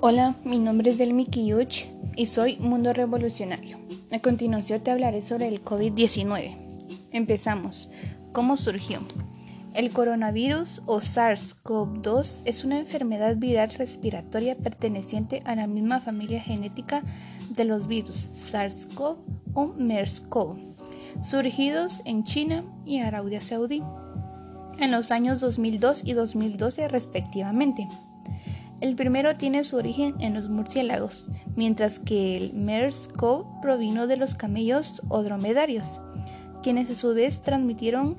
Hola, mi nombre es Delmi Kiyuch y soy Mundo Revolucionario. A continuación te hablaré sobre el COVID-19. Empezamos. ¿Cómo surgió? El coronavirus o SARS-CoV-2 es una enfermedad viral respiratoria perteneciente a la misma familia genética de los virus SARS-CoV o MERS-CoV, surgidos en China y Arabia Saudí en los años 2002 y 2012 respectivamente. El primero tiene su origen en los murciélagos, mientras que el MERS-CoV provino de los camellos o dromedarios, quienes a su vez transmitieron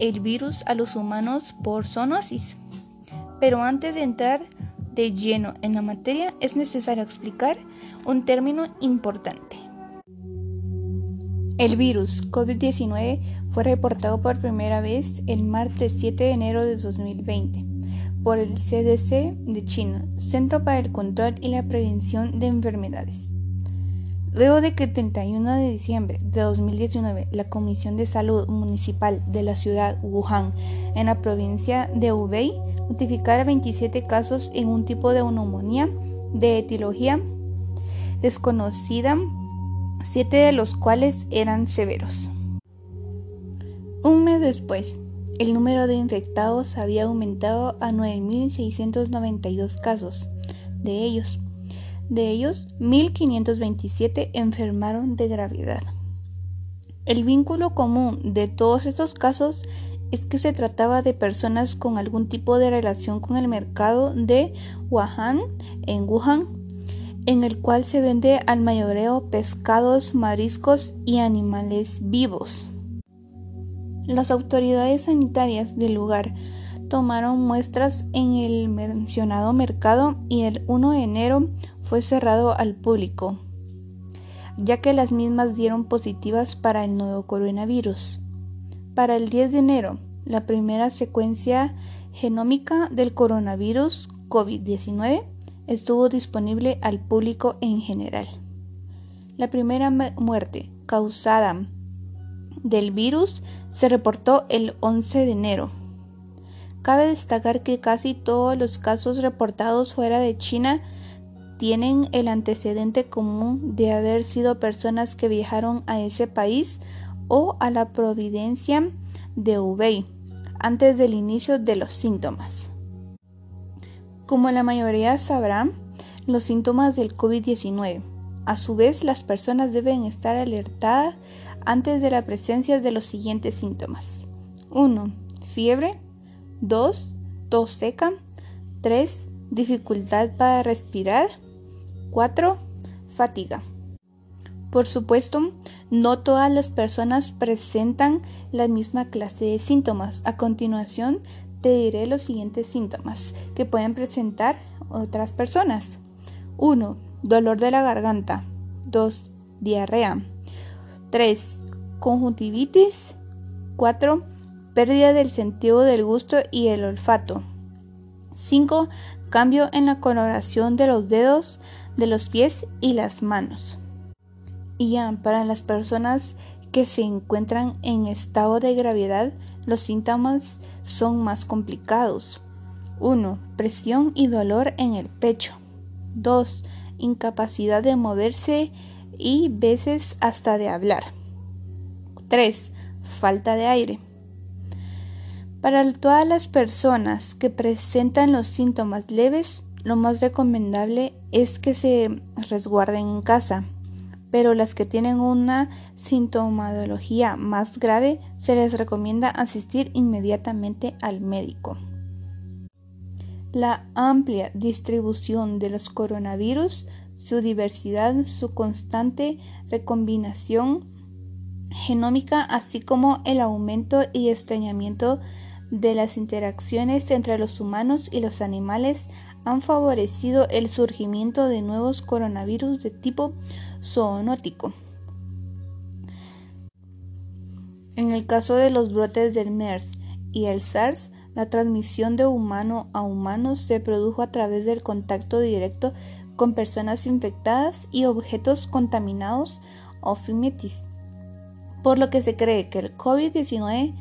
el virus a los humanos por zoonosis. Pero antes de entrar de lleno en la materia, es necesario explicar un término importante. El virus COVID-19 fue reportado por primera vez el martes 7 de enero de 2020 por el CDC de China, Centro para el Control y la Prevención de Enfermedades. Luego de que el 31 de diciembre de 2019 la Comisión de Salud Municipal de la ciudad Wuhan en la provincia de Hubei notificara 27 casos en un tipo de neumonía de etiología desconocida, siete de los cuales eran severos. Un mes después, el número de infectados había aumentado a 9.692 casos. De ellos, de ellos, 1.527 enfermaron de gravedad. El vínculo común de todos estos casos es que se trataba de personas con algún tipo de relación con el mercado de Wuhan en Wuhan, en el cual se vende al mayoreo pescados, mariscos y animales vivos. Las autoridades sanitarias del lugar tomaron muestras en el mencionado mercado y el 1 de enero fue cerrado al público, ya que las mismas dieron positivas para el nuevo coronavirus. Para el 10 de enero, la primera secuencia genómica del coronavirus COVID-19 estuvo disponible al público en general. La primera muerte causada del virus se reportó el 11 de enero. Cabe destacar que casi todos los casos reportados fuera de China tienen el antecedente común de haber sido personas que viajaron a ese país o a la providencia de Hubei antes del inicio de los síntomas. Como la mayoría sabrá, los síntomas del COVID-19. A su vez, las personas deben estar alertadas antes de la presencia de los siguientes síntomas. 1. Fiebre. 2. Tos seca. 3. Dificultad para respirar. 4. Fatiga. Por supuesto, no todas las personas presentan la misma clase de síntomas. A continuación, te diré los siguientes síntomas que pueden presentar otras personas. 1. Dolor de la garganta. 2. Diarrea. 3. Conjuntivitis. 4. Pérdida del sentido del gusto y el olfato. 5. Cambio en la coloración de los dedos de los pies y las manos. Y ya, para las personas que se encuentran en estado de gravedad, los síntomas son más complicados. 1. Presión y dolor en el pecho. 2. Incapacidad de moverse y veces hasta de hablar. 3. Falta de aire. Para todas las personas que presentan los síntomas leves, lo más recomendable es que se resguarden en casa, pero las que tienen una sintomatología más grave se les recomienda asistir inmediatamente al médico. La amplia distribución de los coronavirus su diversidad, su constante recombinación genómica, así como el aumento y extrañamiento de las interacciones entre los humanos y los animales han favorecido el surgimiento de nuevos coronavirus de tipo zoonótico. En el caso de los brotes del MERS y el SARS, la transmisión de humano a humano se produjo a través del contacto directo con personas infectadas y objetos contaminados o fimitis, por lo que se cree que el COVID-19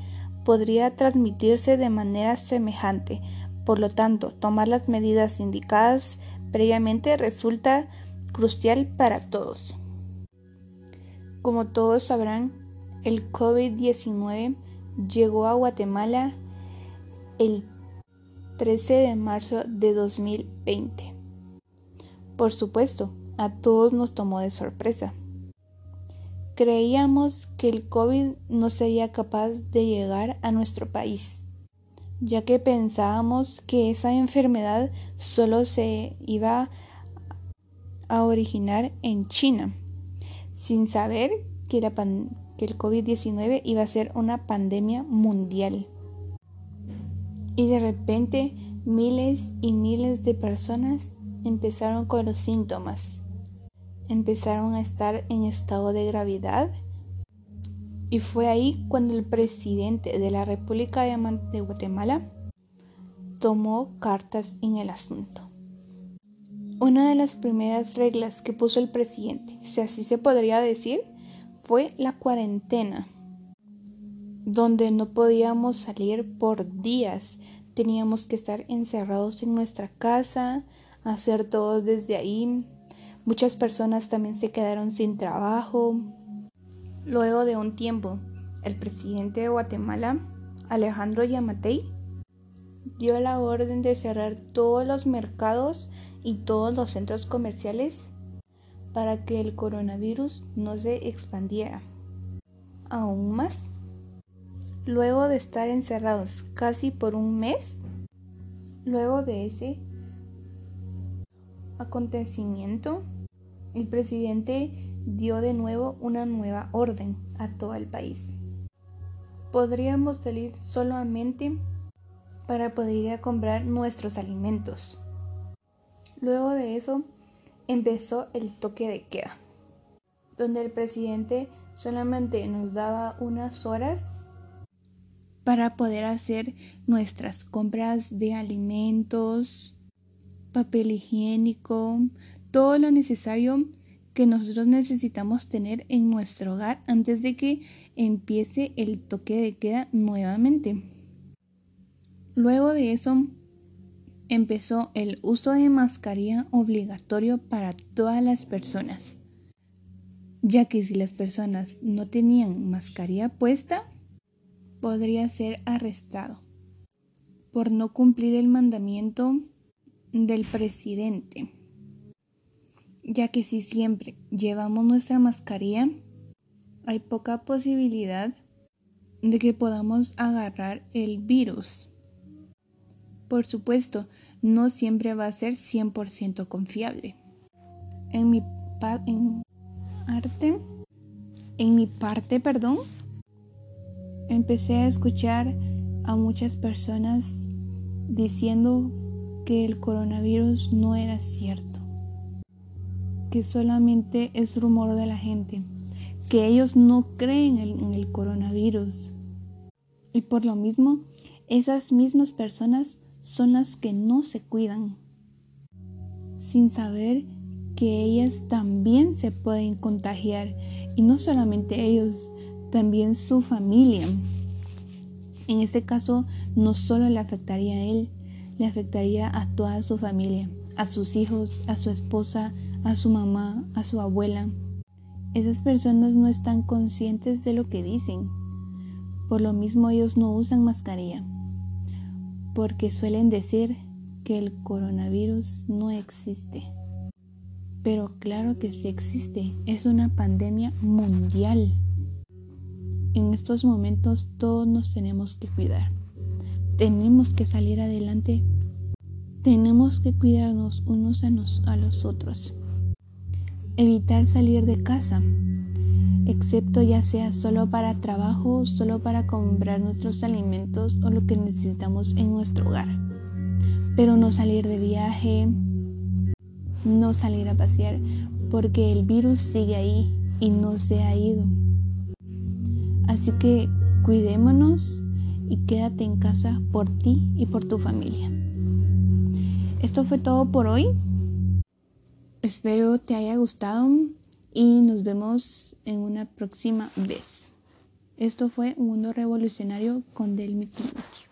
podría transmitirse de manera semejante. Por lo tanto, tomar las medidas indicadas previamente resulta crucial para todos. Como todos sabrán, el COVID-19 llegó a Guatemala el 13 de marzo de 2020. Por supuesto, a todos nos tomó de sorpresa. Creíamos que el COVID no sería capaz de llegar a nuestro país, ya que pensábamos que esa enfermedad solo se iba a originar en China, sin saber que, que el COVID-19 iba a ser una pandemia mundial. Y de repente miles y miles de personas empezaron con los síntomas. Empezaron a estar en estado de gravedad. Y fue ahí cuando el presidente de la República de Guatemala tomó cartas en el asunto. Una de las primeras reglas que puso el presidente, si así se podría decir, fue la cuarentena, donde no podíamos salir por días, teníamos que estar encerrados en nuestra casa, hacer todo desde ahí. Muchas personas también se quedaron sin trabajo. Luego de un tiempo, el presidente de Guatemala, Alejandro Yamatei, dio la orden de cerrar todos los mercados y todos los centros comerciales para que el coronavirus no se expandiera aún más. Luego de estar encerrados casi por un mes, luego de ese acontecimiento, el presidente dio de nuevo una nueva orden a todo el país. Podríamos salir solamente para poder ir a comprar nuestros alimentos. Luego de eso empezó el toque de queda, donde el presidente solamente nos daba unas horas para poder hacer nuestras compras de alimentos, papel higiénico, todo lo necesario que nosotros necesitamos tener en nuestro hogar antes de que empiece el toque de queda nuevamente. Luego de eso empezó el uso de mascarilla obligatorio para todas las personas, ya que si las personas no tenían mascarilla puesta, podría ser arrestado por no cumplir el mandamiento del presidente, ya que si siempre llevamos nuestra mascarilla, hay poca posibilidad de que podamos agarrar el virus. Por supuesto, no siempre va a ser 100% confiable. En mi, en arte, en mi parte, perdón, empecé a escuchar a muchas personas diciendo que el coronavirus no era cierto, que solamente es rumor de la gente, que ellos no creen en el coronavirus. Y por lo mismo, esas mismas personas son las que no se cuidan, sin saber que ellas también se pueden contagiar y no solamente ellos, también su familia. En ese caso, no solo le afectaría a él, le afectaría a toda su familia, a sus hijos, a su esposa, a su mamá, a su abuela. Esas personas no están conscientes de lo que dicen. Por lo mismo ellos no usan mascarilla porque suelen decir que el coronavirus no existe. Pero claro que sí existe, es una pandemia mundial. En estos momentos todos nos tenemos que cuidar. Tenemos que salir adelante. Tenemos que cuidarnos unos a, los otros. Evitar salir de casa, excepto ya sea solo para trabajo, solo para comprar nuestros alimentos o lo que necesitamos en nuestro hogar. Pero no salir de viaje, no salir a pasear, porque el virus sigue ahí y no se ha ido. Así que cuidémonos y quédate en casa por ti y por tu familia. Esto fue todo por hoy. Espero te haya gustado y nos vemos en una próxima vez. Esto fue Mundo Revolucionario con Delmi Kumuch.